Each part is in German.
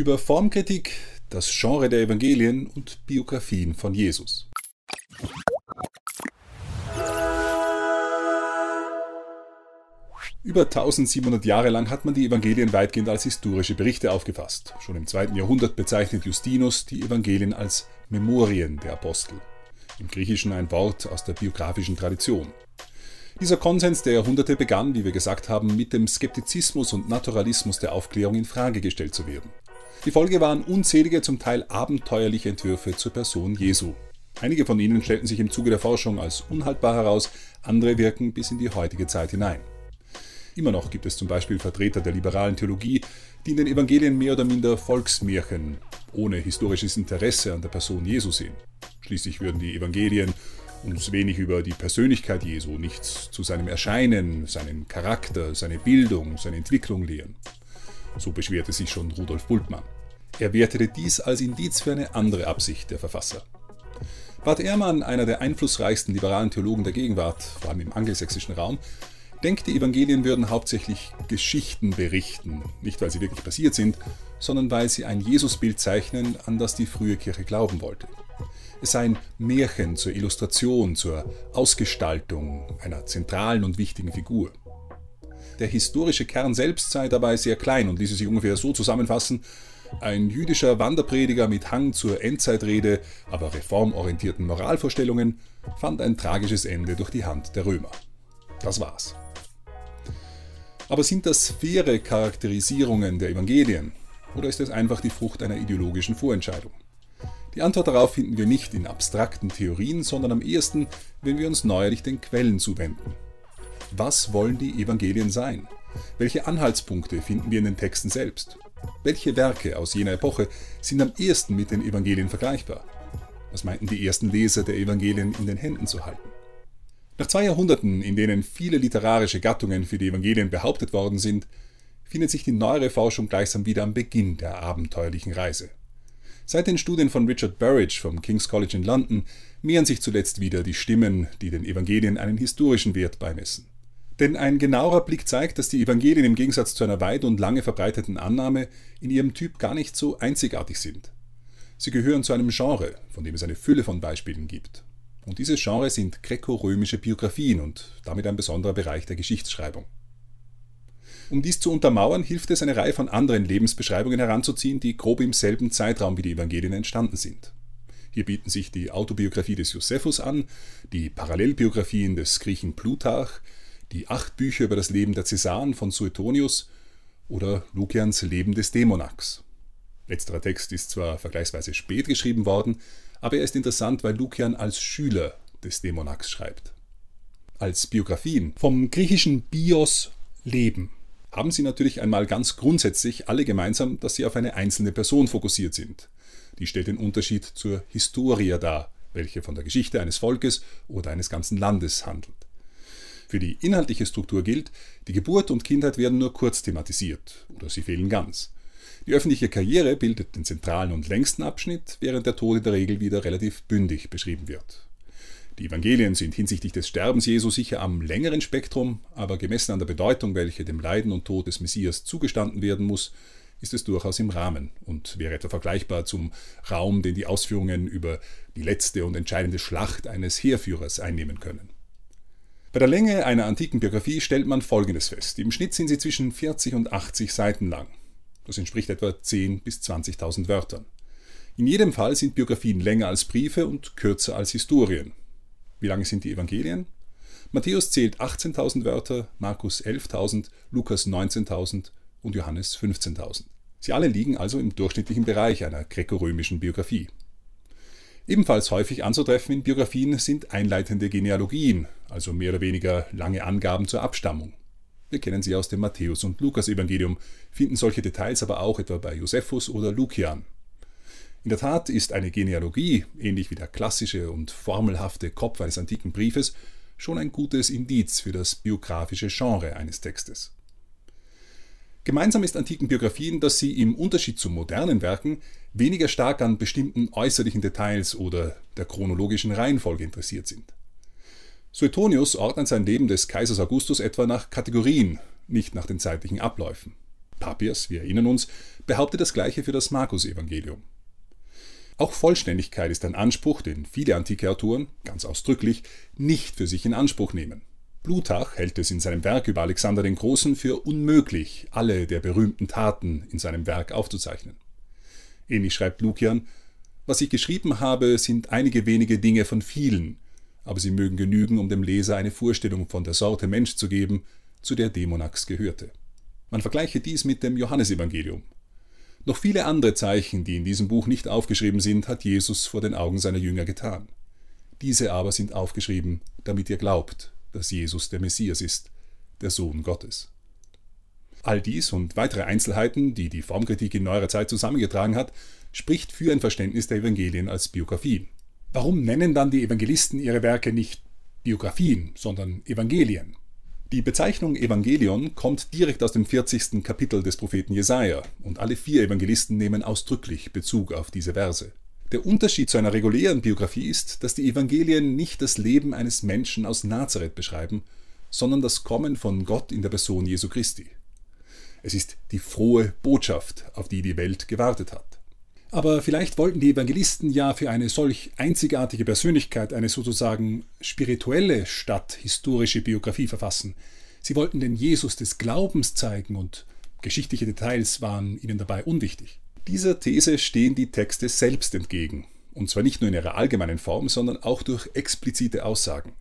Über Formkritik, das Genre der Evangelien und Biografien von Jesus. Über 1700 Jahre lang hat man die Evangelien weitgehend als historische Berichte aufgefasst. Schon im zweiten Jahrhundert bezeichnet Justinus die Evangelien als Memorien der Apostel. Im Griechischen ein Wort aus der biografischen Tradition. Dieser Konsens der Jahrhunderte begann, wie wir gesagt haben, mit dem Skeptizismus und Naturalismus der Aufklärung in Frage gestellt zu werden. Die Folge waren unzählige, zum Teil abenteuerliche Entwürfe zur Person Jesu. Einige von ihnen stellten sich im Zuge der Forschung als unhaltbar heraus, andere wirken bis in die heutige Zeit hinein. Immer noch gibt es zum Beispiel Vertreter der liberalen Theologie, die in den Evangelien mehr oder minder Volksmärchen ohne historisches Interesse an der Person Jesu sehen. Schließlich würden die Evangelien uns wenig über die Persönlichkeit Jesu, nichts zu seinem Erscheinen, seinen Charakter, seine Bildung, seine Entwicklung lehren. So beschwerte sich schon Rudolf Bultmann. Er wertete dies als Indiz für eine andere Absicht der Verfasser. Bart Ehrmann, einer der einflussreichsten liberalen Theologen der Gegenwart, vor allem im angelsächsischen Raum, denkt, die Evangelien würden hauptsächlich Geschichten berichten, nicht weil sie wirklich passiert sind, sondern weil sie ein Jesusbild zeichnen, an das die frühe Kirche glauben wollte. Es seien Märchen zur Illustration, zur Ausgestaltung einer zentralen und wichtigen Figur. Der historische Kern selbst sei dabei sehr klein und ließe sich ungefähr so zusammenfassen, ein jüdischer Wanderprediger mit Hang zur Endzeitrede, aber reformorientierten Moralvorstellungen, fand ein tragisches Ende durch die Hand der Römer. Das war's. Aber sind das faire Charakterisierungen der Evangelien oder ist es einfach die Frucht einer ideologischen Vorentscheidung? Die Antwort darauf finden wir nicht in abstrakten Theorien, sondern am ehesten, wenn wir uns neuerlich den Quellen zuwenden. Was wollen die Evangelien sein? Welche Anhaltspunkte finden wir in den Texten selbst? Welche Werke aus jener Epoche sind am ehesten mit den Evangelien vergleichbar? Was meinten die ersten Leser der Evangelien in den Händen zu halten? Nach zwei Jahrhunderten, in denen viele literarische Gattungen für die Evangelien behauptet worden sind, findet sich die neuere Forschung gleichsam wieder am Beginn der abenteuerlichen Reise. Seit den Studien von Richard Burridge vom King's College in London mehren sich zuletzt wieder die Stimmen, die den Evangelien einen historischen Wert beimessen. Denn ein genauerer Blick zeigt, dass die Evangelien im Gegensatz zu einer weit und lange verbreiteten Annahme in ihrem Typ gar nicht so einzigartig sind. Sie gehören zu einem Genre, von dem es eine Fülle von Beispielen gibt. Und dieses Genre sind gräko-römische Biografien und damit ein besonderer Bereich der Geschichtsschreibung. Um dies zu untermauern, hilft es, eine Reihe von anderen Lebensbeschreibungen heranzuziehen, die grob im selben Zeitraum wie die Evangelien entstanden sind. Hier bieten sich die Autobiografie des Josephus an, die Parallelbiografien des Griechen Plutarch, die acht Bücher über das Leben der Cäsaren von Suetonius oder Lukians Leben des Dämonax. Letzterer Text ist zwar vergleichsweise spät geschrieben worden, aber er ist interessant, weil Lukian als Schüler des Dämonax schreibt. Als Biografien vom griechischen Bios Leben haben sie natürlich einmal ganz grundsätzlich alle gemeinsam, dass sie auf eine einzelne Person fokussiert sind. Die stellt den Unterschied zur Historia dar, welche von der Geschichte eines Volkes oder eines ganzen Landes handelt. Für die inhaltliche Struktur gilt, die Geburt und Kindheit werden nur kurz thematisiert oder sie fehlen ganz. Die öffentliche Karriere bildet den zentralen und längsten Abschnitt, während der Tod in der Regel wieder relativ bündig beschrieben wird. Die Evangelien sind hinsichtlich des Sterbens Jesu sicher am längeren Spektrum, aber gemessen an der Bedeutung, welche dem Leiden und Tod des Messias zugestanden werden muss, ist es durchaus im Rahmen und wäre etwa vergleichbar zum Raum, den die Ausführungen über die letzte und entscheidende Schlacht eines Heerführers einnehmen können. Bei der Länge einer antiken Biografie stellt man Folgendes fest. Im Schnitt sind sie zwischen 40 und 80 Seiten lang. Das entspricht etwa 10.000 bis 20.000 Wörtern. In jedem Fall sind Biografien länger als Briefe und kürzer als Historien. Wie lange sind die Evangelien? Matthäus zählt 18.000 Wörter, Markus 11.000, Lukas 19.000 und Johannes 15.000. Sie alle liegen also im durchschnittlichen Bereich einer gräkorömischen Biografie. Ebenfalls häufig anzutreffen in Biografien sind einleitende Genealogien, also mehr oder weniger lange Angaben zur Abstammung. Wir kennen sie aus dem Matthäus- und Lukas-Evangelium, finden solche Details aber auch etwa bei Josephus oder Lukian. In der Tat ist eine Genealogie, ähnlich wie der klassische und formelhafte Kopf eines antiken Briefes, schon ein gutes Indiz für das biografische Genre eines Textes. Gemeinsam ist antiken Biografien, dass sie im Unterschied zu modernen Werken weniger stark an bestimmten äußerlichen Details oder der chronologischen Reihenfolge interessiert sind. Suetonius ordnet sein Leben des Kaisers Augustus etwa nach Kategorien, nicht nach den zeitlichen Abläufen. Papias, wir erinnern uns, behauptet das gleiche für das Markus-Evangelium. Auch Vollständigkeit ist ein Anspruch, den viele antike Autoren, ganz ausdrücklich, nicht für sich in Anspruch nehmen. Plutarch hält es in seinem Werk über Alexander den Großen für unmöglich, alle der berühmten Taten in seinem Werk aufzuzeichnen. Ähnlich schreibt Lukian, was ich geschrieben habe, sind einige wenige Dinge von vielen, aber sie mögen genügen, um dem Leser eine Vorstellung von der Sorte Mensch zu geben, zu der Demonax gehörte. Man vergleiche dies mit dem Johannesevangelium. Noch viele andere Zeichen, die in diesem Buch nicht aufgeschrieben sind, hat Jesus vor den Augen seiner Jünger getan. Diese aber sind aufgeschrieben, damit ihr glaubt, dass Jesus der Messias ist, der Sohn Gottes. All dies und weitere Einzelheiten, die die Formkritik in neuerer Zeit zusammengetragen hat, spricht für ein Verständnis der Evangelien als Biografien. Warum nennen dann die Evangelisten ihre Werke nicht Biografien, sondern Evangelien? Die Bezeichnung Evangelion kommt direkt aus dem 40. Kapitel des Propheten Jesaja und alle vier Evangelisten nehmen ausdrücklich Bezug auf diese Verse. Der Unterschied zu einer regulären Biografie ist, dass die Evangelien nicht das Leben eines Menschen aus Nazareth beschreiben, sondern das Kommen von Gott in der Person Jesu Christi. Es ist die frohe Botschaft, auf die die Welt gewartet hat. Aber vielleicht wollten die Evangelisten ja für eine solch einzigartige Persönlichkeit eine sozusagen spirituelle statt historische Biografie verfassen. Sie wollten den Jesus des Glaubens zeigen und geschichtliche Details waren ihnen dabei unwichtig. Dieser These stehen die Texte selbst entgegen, und zwar nicht nur in ihrer allgemeinen Form, sondern auch durch explizite Aussagen.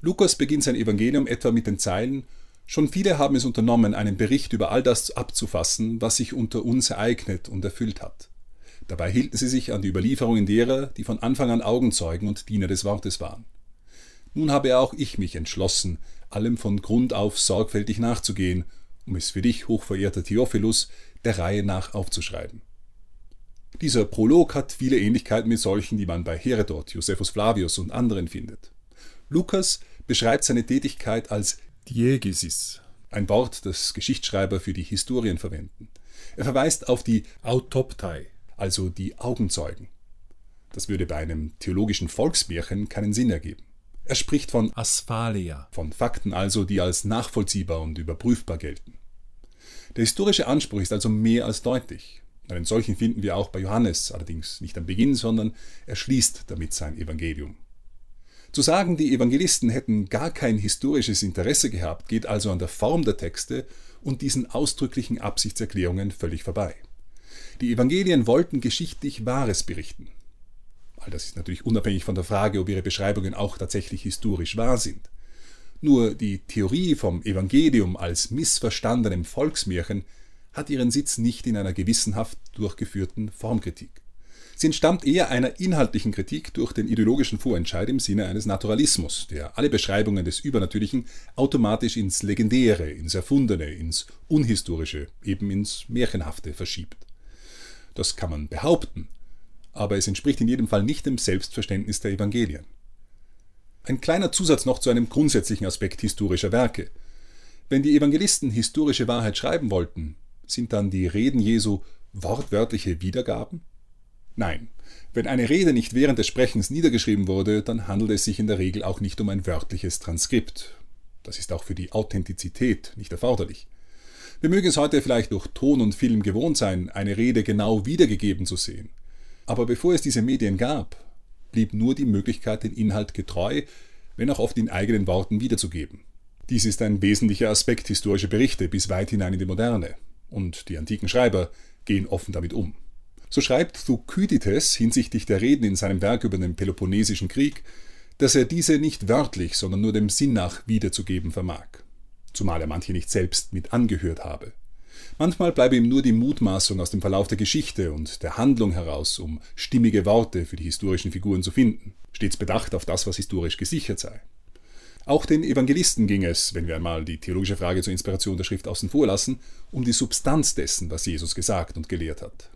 Lukas beginnt sein Evangelium etwa mit den Zeilen Schon viele haben es unternommen, einen Bericht über all das abzufassen, was sich unter uns ereignet und erfüllt hat. Dabei hielten sie sich an die Überlieferungen derer, die von Anfang an Augenzeugen und Diener des Wortes waren. Nun habe auch ich mich entschlossen, allem von Grund auf sorgfältig nachzugehen, um es für dich, hochverehrter Theophilus, der Reihe nach aufzuschreiben. Dieser Prolog hat viele Ähnlichkeiten mit solchen, die man bei Herodot, Josephus Flavius und anderen findet. Lukas beschreibt seine Tätigkeit als Diegesis, ein Wort, das Geschichtsschreiber für die Historien verwenden. Er verweist auf die Autoptei, also die Augenzeugen. Das würde bei einem theologischen Volksmärchen keinen Sinn ergeben. Er spricht von Asphalia, von Fakten also, die als nachvollziehbar und überprüfbar gelten. Der historische Anspruch ist also mehr als deutlich. Einen solchen finden wir auch bei Johannes, allerdings nicht am Beginn, sondern er schließt damit sein Evangelium. Zu sagen, die Evangelisten hätten gar kein historisches Interesse gehabt, geht also an der Form der Texte und diesen ausdrücklichen Absichtserklärungen völlig vorbei. Die Evangelien wollten geschichtlich Wahres berichten. All das ist natürlich unabhängig von der Frage, ob ihre Beschreibungen auch tatsächlich historisch wahr sind. Nur die Theorie vom Evangelium als missverstandenem Volksmärchen hat ihren Sitz nicht in einer gewissenhaft durchgeführten Formkritik. Sie entstammt eher einer inhaltlichen Kritik durch den ideologischen Vorentscheid im Sinne eines Naturalismus, der alle Beschreibungen des Übernatürlichen automatisch ins Legendäre, ins Erfundene, ins Unhistorische, eben ins Märchenhafte verschiebt. Das kann man behaupten, aber es entspricht in jedem Fall nicht dem Selbstverständnis der Evangelien. Ein kleiner Zusatz noch zu einem grundsätzlichen Aspekt historischer Werke. Wenn die Evangelisten historische Wahrheit schreiben wollten, sind dann die Reden Jesu wortwörtliche Wiedergaben? Nein, wenn eine Rede nicht während des Sprechens niedergeschrieben wurde, dann handelt es sich in der Regel auch nicht um ein wörtliches Transkript. Das ist auch für die Authentizität nicht erforderlich. Wir mögen es heute vielleicht durch Ton und Film gewohnt sein, eine Rede genau wiedergegeben zu sehen. Aber bevor es diese Medien gab, blieb nur die Möglichkeit, den Inhalt getreu, wenn auch oft in eigenen Worten wiederzugeben. Dies ist ein wesentlicher Aspekt historischer Berichte bis weit hinein in die Moderne. Und die antiken Schreiber gehen offen damit um. So schreibt Thukydides hinsichtlich der Reden in seinem Werk über den Peloponnesischen Krieg, dass er diese nicht wörtlich, sondern nur dem Sinn nach wiederzugeben vermag zumal er manche nicht selbst mit angehört habe. Manchmal bleibe ihm nur die Mutmaßung aus dem Verlauf der Geschichte und der Handlung heraus, um stimmige Worte für die historischen Figuren zu finden, stets bedacht auf das, was historisch gesichert sei. Auch den Evangelisten ging es, wenn wir einmal die theologische Frage zur Inspiration der Schrift außen vor lassen, um die Substanz dessen, was Jesus gesagt und gelehrt hat.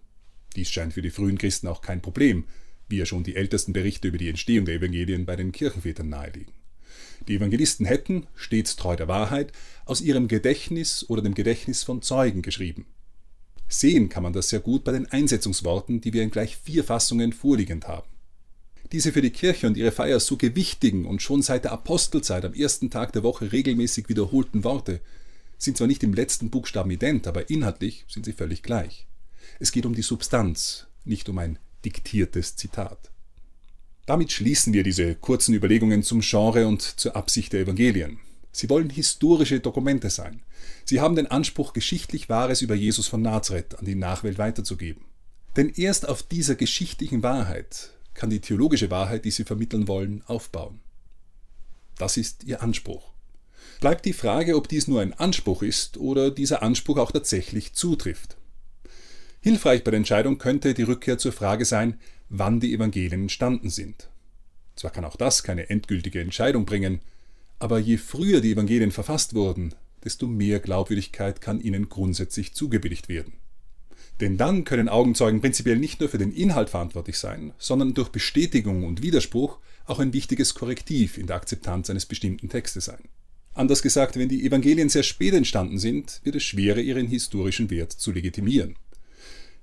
Dies scheint für die frühen Christen auch kein Problem, wie ja schon die ältesten Berichte über die Entstehung der Evangelien bei den Kirchenvätern nahelegen. Die Evangelisten hätten, stets treu der Wahrheit, aus ihrem Gedächtnis oder dem Gedächtnis von Zeugen geschrieben. Sehen kann man das sehr gut bei den Einsetzungsworten, die wir in gleich vier Fassungen vorliegend haben. Diese für die Kirche und ihre Feier so gewichtigen und schon seit der Apostelzeit am ersten Tag der Woche regelmäßig wiederholten Worte sind zwar nicht im letzten Buchstaben ident, aber inhaltlich sind sie völlig gleich. Es geht um die Substanz, nicht um ein diktiertes Zitat. Damit schließen wir diese kurzen Überlegungen zum Genre und zur Absicht der Evangelien. Sie wollen historische Dokumente sein. Sie haben den Anspruch, geschichtlich Wahres über Jesus von Nazareth an die Nachwelt weiterzugeben. Denn erst auf dieser geschichtlichen Wahrheit kann die theologische Wahrheit, die sie vermitteln wollen, aufbauen. Das ist ihr Anspruch. Bleibt die Frage, ob dies nur ein Anspruch ist oder dieser Anspruch auch tatsächlich zutrifft. Hilfreich bei der Entscheidung könnte die Rückkehr zur Frage sein, wann die Evangelien entstanden sind. Zwar kann auch das keine endgültige Entscheidung bringen, aber je früher die Evangelien verfasst wurden, desto mehr Glaubwürdigkeit kann ihnen grundsätzlich zugebilligt werden. Denn dann können Augenzeugen prinzipiell nicht nur für den Inhalt verantwortlich sein, sondern durch Bestätigung und Widerspruch auch ein wichtiges Korrektiv in der Akzeptanz eines bestimmten Textes sein. Anders gesagt, wenn die Evangelien sehr spät entstanden sind, wird es schwerer, ihren historischen Wert zu legitimieren.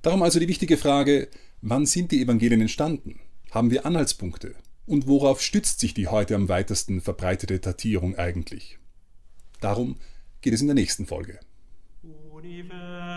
Darum also die wichtige Frage, wann sind die Evangelien entstanden? Haben wir Anhaltspunkte? Und worauf stützt sich die heute am weitesten verbreitete Datierung eigentlich? Darum geht es in der nächsten Folge. Universum.